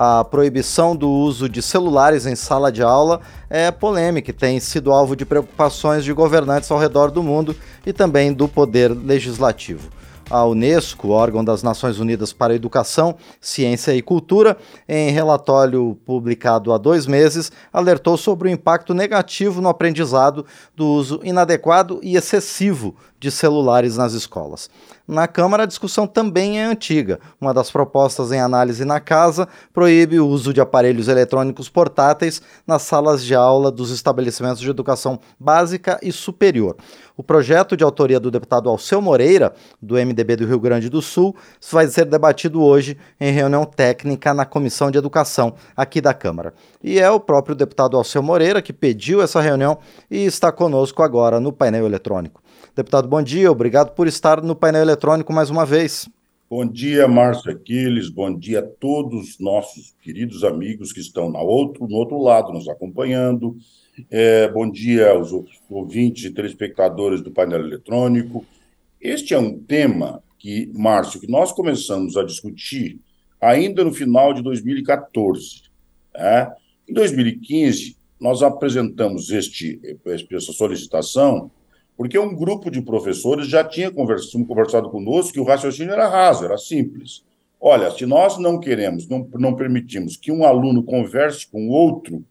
A proibição do uso de celulares em sala de aula é polêmica e tem sido alvo de preocupações de governantes ao redor do mundo e também do poder legislativo. A Unesco, órgão das Nações Unidas para Educação, Ciência e Cultura, em relatório publicado há dois meses, alertou sobre o impacto negativo no aprendizado do uso inadequado e excessivo de celulares nas escolas. Na Câmara, a discussão também é antiga. Uma das propostas em análise na casa proíbe o uso de aparelhos eletrônicos portáteis nas salas de aula dos estabelecimentos de educação básica e superior. O projeto de autoria do deputado Alceu Moreira, do MDB do Rio Grande do Sul, vai ser debatido hoje em reunião técnica na Comissão de Educação aqui da Câmara. E é o próprio deputado Alceu Moreira que pediu essa reunião e está conosco agora no painel eletrônico. Deputado, bom dia, obrigado por estar no painel eletrônico mais uma vez. Bom dia, Márcio Aquiles, bom dia a todos nossos queridos amigos que estão no outro, no outro lado nos acompanhando. É, bom dia aos ouvintes e telespectadores do painel eletrônico. Este é um tema que, Márcio, que nós começamos a discutir ainda no final de 2014. Né? Em 2015, nós apresentamos este, essa solicitação porque um grupo de professores já tinha conversado, conversado conosco que o raciocínio era raso, era simples. Olha, se nós não queremos, não, não permitimos que um aluno converse com outro,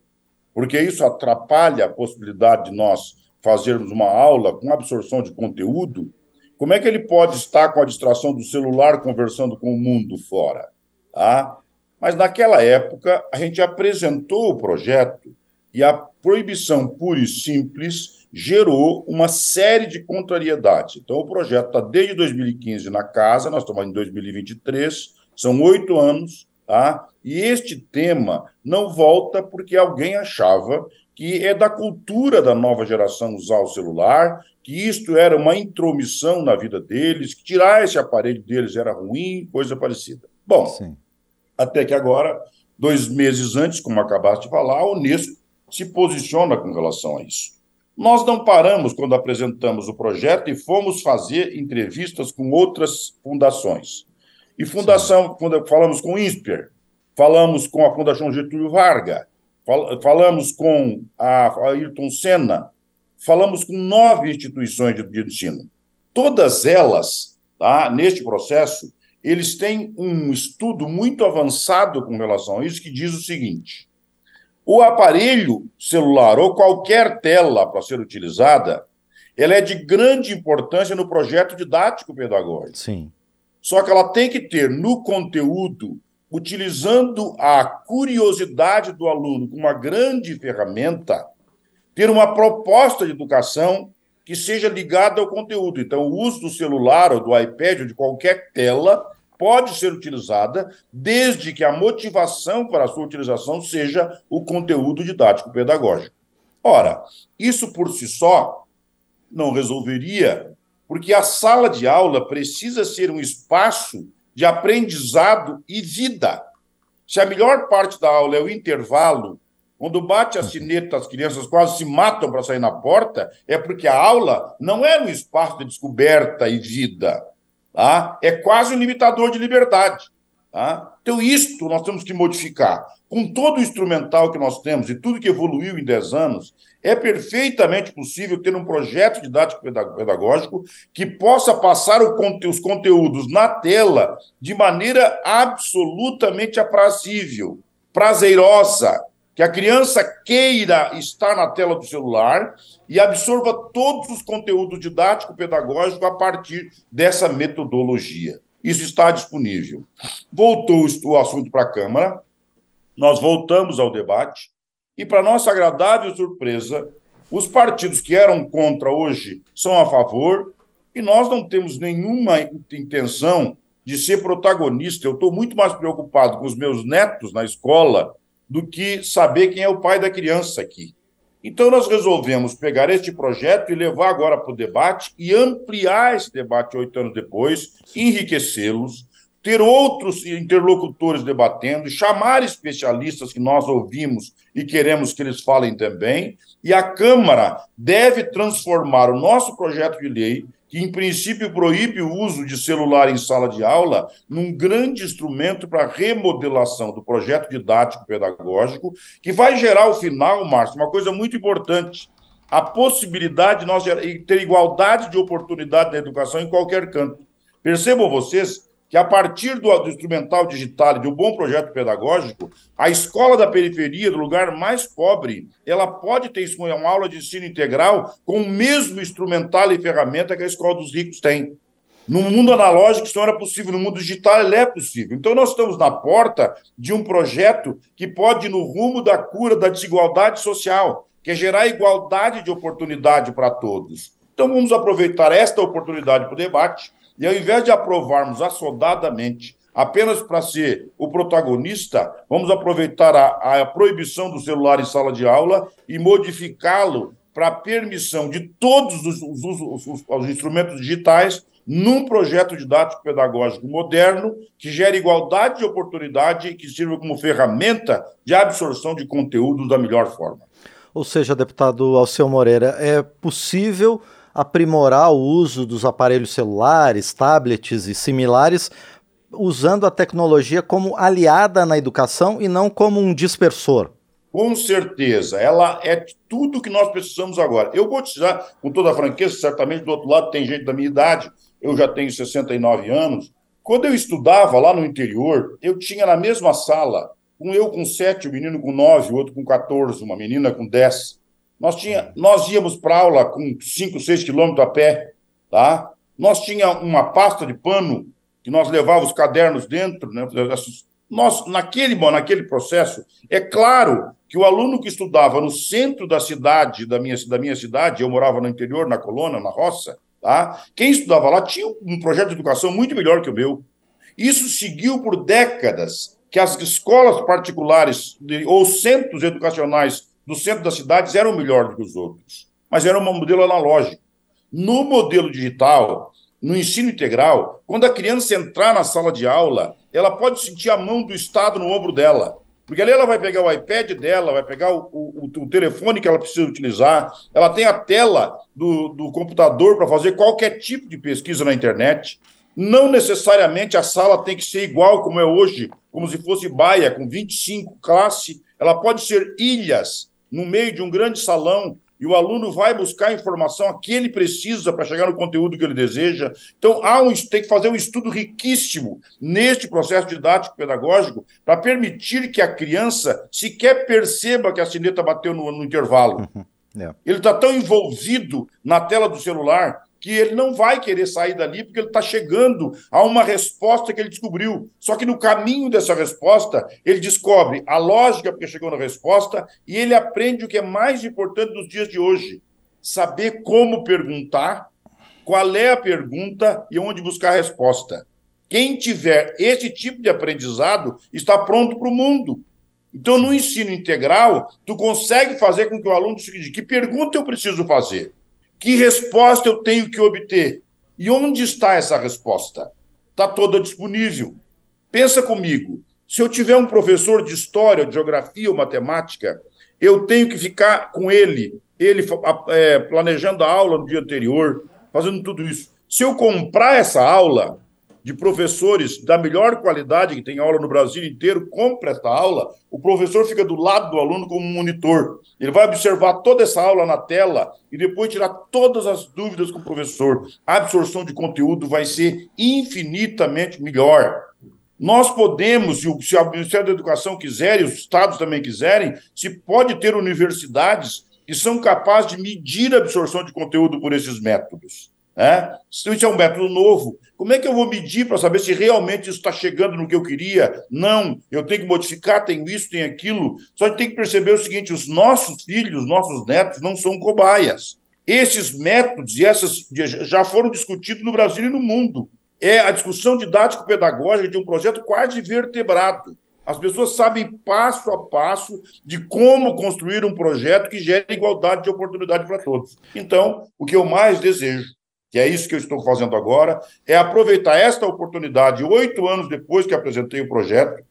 porque isso atrapalha a possibilidade de nós fazermos uma aula com absorção de conteúdo, como é que ele pode estar com a distração do celular conversando com o mundo fora? Tá? Mas naquela época, a gente apresentou o projeto e a proibição pura e simples gerou uma série de contrariedades. Então, o projeto está desde 2015 na casa, nós estamos em 2023, são oito anos, tá? e este tema não volta porque alguém achava que é da cultura da nova geração usar o celular, que isto era uma intromissão na vida deles, que tirar esse aparelho deles era ruim, coisa parecida. Bom, Sim. até que agora, dois meses antes, como acabaste de falar, a Unesco se posiciona com relação a isso. Nós não paramos quando apresentamos o projeto e fomos fazer entrevistas com outras fundações. E fundação, quando falamos com o INSPER, falamos com a Fundação Getúlio Vargas, falamos com a Ayrton Senna, falamos com nove instituições de, de ensino. Todas elas, tá, neste processo, eles têm um estudo muito avançado com relação a isso, que diz o seguinte: o aparelho celular ou qualquer tela para ser utilizada, ela é de grande importância no projeto didático pedagógico. Sim. Só que ela tem que ter no conteúdo, utilizando a curiosidade do aluno como uma grande ferramenta, ter uma proposta de educação que seja ligada ao conteúdo. Então, o uso do celular ou do iPad ou de qualquer tela pode ser utilizada desde que a motivação para a sua utilização seja o conteúdo didático pedagógico. Ora, isso por si só não resolveria, porque a sala de aula precisa ser um espaço de aprendizado e vida. Se a melhor parte da aula é o intervalo, quando bate a sineta, as crianças quase se matam para sair na porta, é porque a aula não é um espaço de descoberta e vida Tá? É quase um limitador de liberdade. Tá? Então, isto nós temos que modificar. Com todo o instrumental que nós temos e tudo que evoluiu em 10 anos, é perfeitamente possível ter um projeto didático pedagógico que possa passar os conteúdos na tela de maneira absolutamente aprazível, prazerosa, que a criança queira estar na tela do celular e absorva todos os conteúdos didático-pedagógicos a partir dessa metodologia. Isso está disponível. Voltou o assunto para a Câmara, nós voltamos ao debate, e, para nossa agradável surpresa, os partidos que eram contra hoje são a favor, e nós não temos nenhuma intenção de ser protagonista. Eu estou muito mais preocupado com os meus netos na escola do que saber quem é o pai da criança aqui. Então, nós resolvemos pegar este projeto e levar agora para o debate e ampliar esse debate oito anos depois, enriquecê-los, ter outros interlocutores debatendo, chamar especialistas que nós ouvimos e queremos que eles falem também, e a Câmara deve transformar o nosso projeto de lei que, em princípio, proíbe o uso de celular em sala de aula, num grande instrumento para remodelação do projeto didático pedagógico, que vai gerar, ao final, Márcio, uma coisa muito importante: a possibilidade de nós ter igualdade de oportunidade na educação em qualquer canto. Percebam vocês que, a partir do, do, instrumental digital e de um bom projeto pedagógico, a escola da periferia, do lugar mais pobre, ela pode ter uma aula de ensino integral com o mesmo instrumental e ferramenta que a escola dos ricos tem. No mundo analógico, isso não era possível, no mundo digital, ele é possível. Então, nós estamos na porta de um projeto que pode ir no rumo da cura da desigualdade social, que é gerar igualdade de oportunidade para todos. Então, vamos aproveitar esta oportunidade para o debate e ao invés de aprovarmos assodadamente apenas para ser o protagonista, vamos aproveitar a, a proibição do celular em sala de aula e modificá-lo para a permissão de todos os, os, os, os, instrumentos digitais num projeto didático pedagógico moderno que gere igualdade de oportunidade e que sirva como ferramenta de absorção de conteúdos da melhor forma. Ou seja, deputado Alceu Moreira, é possível aprimorar o uso dos aparelhos celulares, tablets e similares, usando a tecnologia como aliada na educação e não como um dispersor. Com certeza, ela é tudo que nós precisamos agora. Eu vou te dizer, com toda a franqueza, certamente do outro lado tem gente da minha idade, eu já tenho 69 anos. Quando eu estudava lá no interior, eu tinha na mesma sala, um eu com 7, um menino com 9, outro com 14, uma menina com 10. Nós, tinha, nós íamos para aula com 5, 6 quilômetros a pé, tá? Nós tinha uma pasta de pano que nós levávamos os cadernos dentro, né? Nós, naquele, naquele processo, é claro que o aluno que estudava no centro da cidade, da minha, da minha cidade, eu morava no interior, na colônia, na roça, tá? quem estudava lá tinha um projeto de educação muito melhor que o meu. Isso seguiu por décadas, que as escolas particulares ou centros educacionais do centro das cidades eram melhor do que os outros, mas era um modelo analógico. No modelo digital, no ensino integral, quando a criança entrar na sala de aula, ela pode sentir a mão do Estado no ombro dela. Porque ali ela vai pegar o iPad dela, vai pegar o, o, o telefone que ela precisa utilizar, ela tem a tela do, do computador para fazer qualquer tipo de pesquisa na internet. Não necessariamente a sala tem que ser igual como é hoje, como se fosse baia, com 25 classe. Ela pode ser ilhas no meio de um grande salão e o aluno vai buscar a informação que ele precisa para chegar no conteúdo que ele deseja. Então, há um, tem que fazer um estudo riquíssimo neste processo didático pedagógico para permitir que a criança sequer perceba que a sineta bateu no, no intervalo. Uhum. É. Ele está tão envolvido na tela do celular que ele não vai querer sair dali porque ele está chegando a uma resposta que ele descobriu. Só que no caminho dessa resposta, ele descobre a lógica porque chegou na resposta e ele aprende o que é mais importante nos dias de hoje: saber como perguntar, qual é a pergunta e onde buscar a resposta. Quem tiver esse tipo de aprendizado está pronto para o mundo. Então, no ensino integral, tu consegue fazer com que o aluno diga que pergunta eu preciso fazer que resposta eu tenho que obter? E onde está essa resposta? Está toda disponível. Pensa comigo. Se eu tiver um professor de história, geografia ou matemática, eu tenho que ficar com ele, ele é, planejando a aula no dia anterior, fazendo tudo isso. Se eu comprar essa aula, de professores da melhor qualidade, que tem aula no Brasil inteiro, compra essa aula, o professor fica do lado do aluno como monitor. Ele vai observar toda essa aula na tela e depois tirar todas as dúvidas com o professor. A absorção de conteúdo vai ser infinitamente melhor. Nós podemos, se o Ministério da Educação quiser e os estados também quiserem, se pode ter universidades que são capazes de medir a absorção de conteúdo por esses métodos. Né? Se isso é um método novo, como é que eu vou medir para saber se realmente isso está chegando no que eu queria? Não, eu tenho que modificar, tenho isso, tenho aquilo. Só que tem que perceber o seguinte: os nossos filhos, nossos netos não são cobaias. Esses métodos e essas já foram discutidos no Brasil e no mundo. É a discussão didático-pedagógica de um projeto quase vertebrado. As pessoas sabem passo a passo de como construir um projeto que gere igualdade de oportunidade para todos. Então, o que eu mais desejo que é isso que eu estou fazendo agora, é aproveitar esta oportunidade, oito anos depois que apresentei o projeto,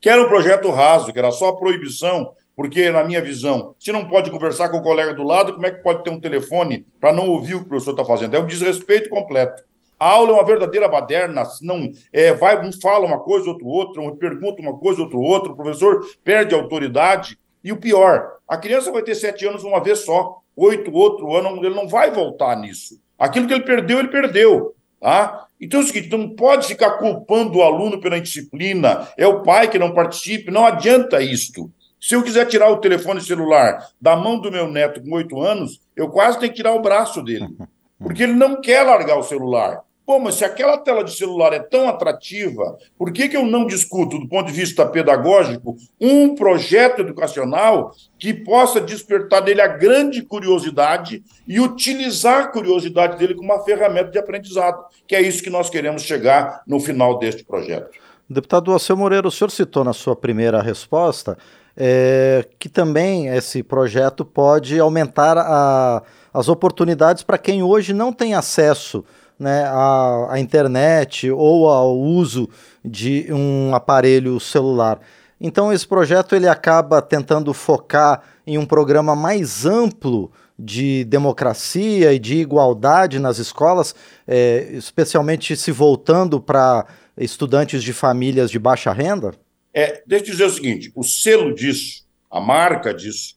que era um projeto raso, que era só proibição porque, na minha visão, se não pode conversar com o colega do lado, como é que pode ter um telefone para não ouvir o que o professor está fazendo? É um desrespeito completo. A aula é uma verdadeira baderna, não é, vai, um fala uma coisa, outro outra, um pergunta uma coisa, outro outro, o professor perde a autoridade. E o pior, a criança vai ter sete anos uma vez só, oito outro ano, ele não vai voltar nisso. Aquilo que ele perdeu, ele perdeu. Tá? Então é o seguinte, não pode ficar culpando o aluno pela indisciplina, é o pai que não participe, não adianta isto. Se eu quiser tirar o telefone celular da mão do meu neto com oito anos, eu quase tenho que tirar o braço dele, porque ele não quer largar o celular. Pô, mas se aquela tela de celular é tão atrativa, por que, que eu não discuto, do ponto de vista pedagógico, um projeto educacional que possa despertar nele a grande curiosidade e utilizar a curiosidade dele como uma ferramenta de aprendizado? Que é isso que nós queremos chegar no final deste projeto. Deputado Alceu Moreira, o senhor citou na sua primeira resposta é, que também esse projeto pode aumentar a, as oportunidades para quem hoje não tem acesso né, à, à internet ou ao uso de um aparelho celular. Então esse projeto ele acaba tentando focar em um programa mais amplo de democracia e de igualdade nas escolas, é, especialmente se voltando para estudantes de famílias de baixa renda? É, deixa eu dizer o seguinte: o selo disso, a marca disso,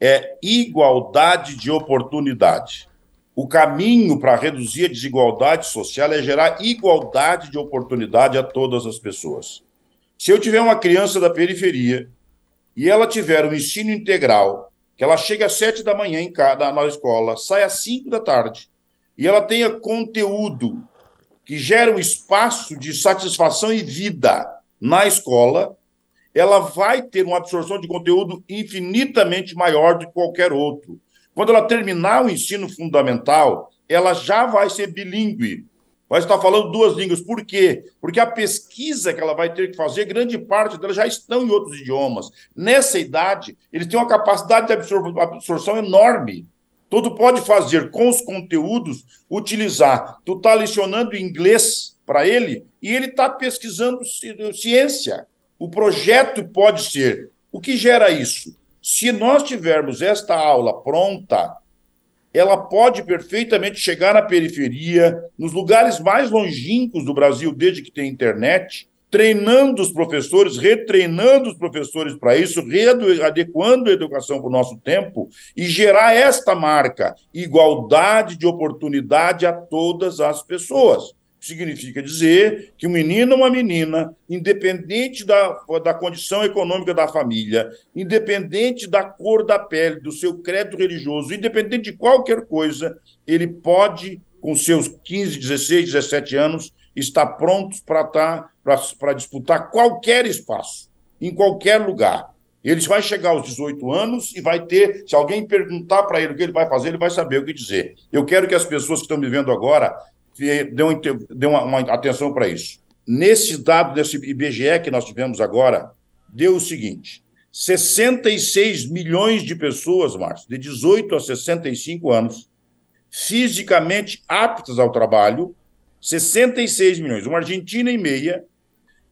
é igualdade de oportunidade. O caminho para reduzir a desigualdade social é gerar igualdade de oportunidade a todas as pessoas. Se eu tiver uma criança da periferia e ela tiver um ensino integral, que ela chega às sete da manhã em na escola, sai às cinco da tarde, e ela tenha conteúdo que gera um espaço de satisfação e vida na escola, ela vai ter uma absorção de conteúdo infinitamente maior do que qualquer outro. Quando ela terminar o ensino fundamental, ela já vai ser bilíngue. Vai estar falando duas línguas. Por quê? Porque a pesquisa que ela vai ter que fazer, grande parte delas já estão em outros idiomas. Nessa idade, eles têm uma capacidade de absor absorção enorme. Tudo pode fazer com os conteúdos, utilizar. Tu está lecionando inglês para ele e ele está pesquisando ciência. O projeto pode ser. O que gera isso? Se nós tivermos esta aula pronta, ela pode perfeitamente chegar na periferia, nos lugares mais longínquos do Brasil, desde que tem internet, treinando os professores, retreinando os professores para isso, readequando a educação para o nosso tempo e gerar esta marca, igualdade de oportunidade a todas as pessoas significa dizer que um menino ou uma menina, independente da, da condição econômica da família, independente da cor da pele, do seu crédito religioso, independente de qualquer coisa, ele pode, com seus 15, 16, 17 anos, estar pronto para tá, disputar qualquer espaço, em qualquer lugar. Ele vai chegar aos 18 anos e vai ter, se alguém perguntar para ele o que ele vai fazer, ele vai saber o que dizer. Eu quero que as pessoas que estão me vendo agora deu, deu uma, uma atenção para isso. Nesse dado desse IBGE que nós tivemos agora, deu o seguinte: 66 milhões de pessoas, Márcio, de 18 a 65 anos, fisicamente aptas ao trabalho, 66 milhões, uma Argentina e meia,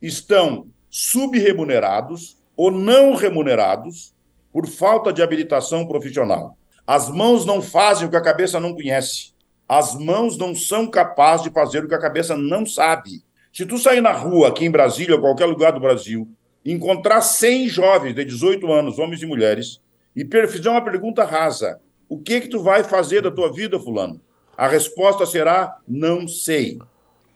estão subremunerados ou não remunerados por falta de habilitação profissional. As mãos não fazem o que a cabeça não conhece. As mãos não são capazes de fazer o que a cabeça não sabe. Se tu sair na rua, aqui em Brasília, ou qualquer lugar do Brasil, encontrar 100 jovens de 18 anos, homens e mulheres, e fizer uma pergunta rasa, o que que tu vai fazer da tua vida, fulano? A resposta será, não sei.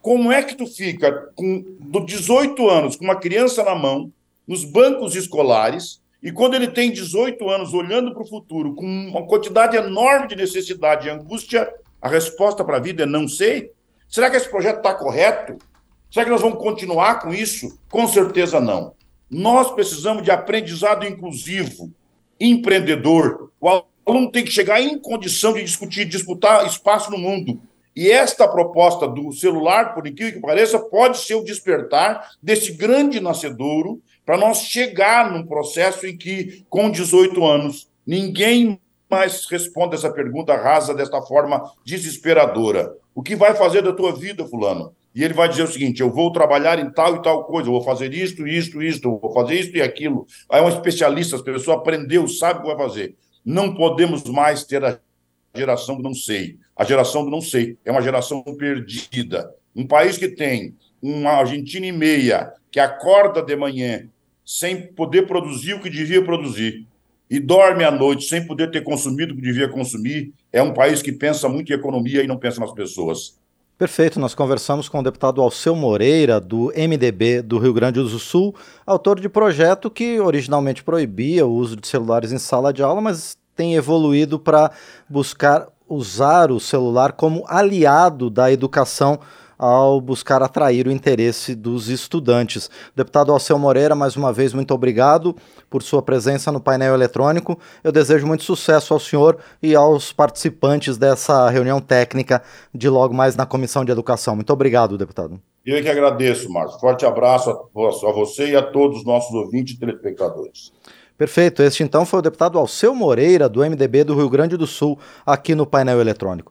Como é que tu fica com 18 anos, com uma criança na mão, nos bancos escolares, e quando ele tem 18 anos, olhando para o futuro, com uma quantidade enorme de necessidade e angústia, a resposta para a vida é não sei? Será que esse projeto está correto? Será que nós vamos continuar com isso? Com certeza não. Nós precisamos de aprendizado inclusivo, empreendedor. O aluno tem que chegar em condição de discutir, disputar espaço no mundo. E esta proposta do celular, por incrível que pareça, pode ser o despertar desse grande nascedouro para nós chegar num processo em que, com 18 anos, ninguém mais responda essa pergunta rasa desta forma desesperadora. O que vai fazer da tua vida, fulano? e ele vai dizer o seguinte: eu vou trabalhar em tal e tal coisa, eu vou fazer isto, isto, isto, vou fazer isto e aquilo. Aí é um especialista, as pessoas aprendeu, sabe o que vai fazer. Não podemos mais ter a geração do não sei. A geração do não sei é uma geração perdida. Um país que tem uma Argentina e meia que acorda de manhã sem poder produzir o que devia produzir e dorme à noite sem poder ter consumido o que devia consumir, é um país que pensa muito em economia e não pensa nas pessoas. Perfeito, nós conversamos com o deputado Alceu Moreira, do MDB do Rio Grande do Sul, autor de projeto que originalmente proibia o uso de celulares em sala de aula, mas tem evoluído para buscar usar o celular como aliado da educação ao buscar atrair o interesse dos estudantes. Deputado Alceu Moreira, mais uma vez, muito obrigado por sua presença no painel eletrônico. Eu desejo muito sucesso ao senhor e aos participantes dessa reunião técnica de logo mais na Comissão de Educação. Muito obrigado, deputado. Eu que agradeço, Márcio. Forte abraço a você e a todos os nossos ouvintes e telespectadores. Perfeito. Este então foi o deputado Alceu Moreira, do MDB do Rio Grande do Sul, aqui no painel eletrônico.